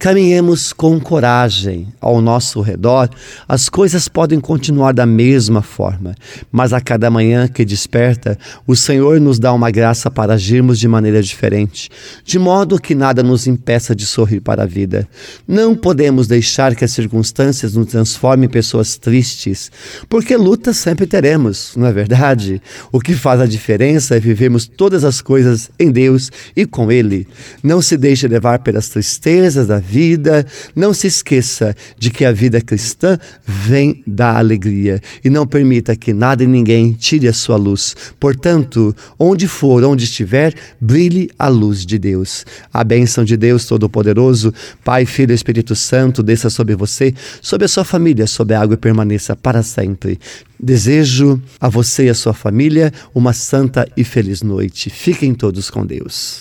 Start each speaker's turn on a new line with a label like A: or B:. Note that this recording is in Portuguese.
A: Caminhemos com coragem ao nosso redor, as coisas podem continuar da mesma forma, mas a cada manhã que desperta, o Senhor nos dá uma graça para agirmos de maneira diferente, de modo que nada nos impeça de sorrir para a vida. Não podemos deixar que as circunstâncias nos transformem em pessoas tristes, porque lutas sempre teremos, não é verdade? O que faz a diferença é vivermos todas as coisas em Deus e com Ele. Não se deixe levar pelas tristezas da vida vida. Não se esqueça de que a vida cristã vem da alegria e não permita que nada e ninguém tire a sua luz. Portanto, onde for, onde estiver, brilhe a luz de Deus. A bênção de Deus Todo-Poderoso, Pai, Filho e Espírito Santo, desça sobre você, sobre a sua família, sobre a água e permaneça para sempre. Desejo a você e a sua família uma santa e feliz noite. Fiquem todos com Deus.